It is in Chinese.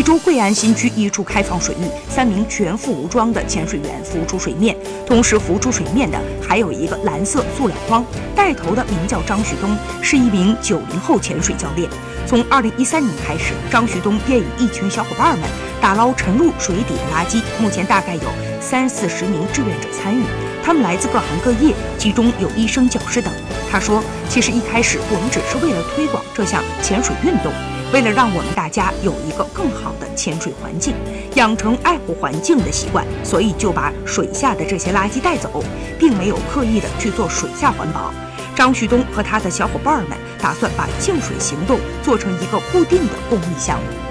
贵州贵安新区一处开放水域，三名全副武装的潜水员浮出水面，同时浮出水面的还有一个蓝色塑料筐。带头的名叫张旭东，是一名九零后潜水教练。从二零一三年开始，张旭东便与一群小伙伴们打捞沉入水底的垃圾。目前大概有三四十名志愿者参与，他们来自各行各业，其中有医生、教师等。他说：“其实一开始我们只是为了推广这项潜水运动。”为了让我们大家有一个更好的潜水环境，养成爱护环境的习惯，所以就把水下的这些垃圾带走，并没有刻意的去做水下环保。张旭东和他的小伙伴们打算把净水行动做成一个固定的公益项目。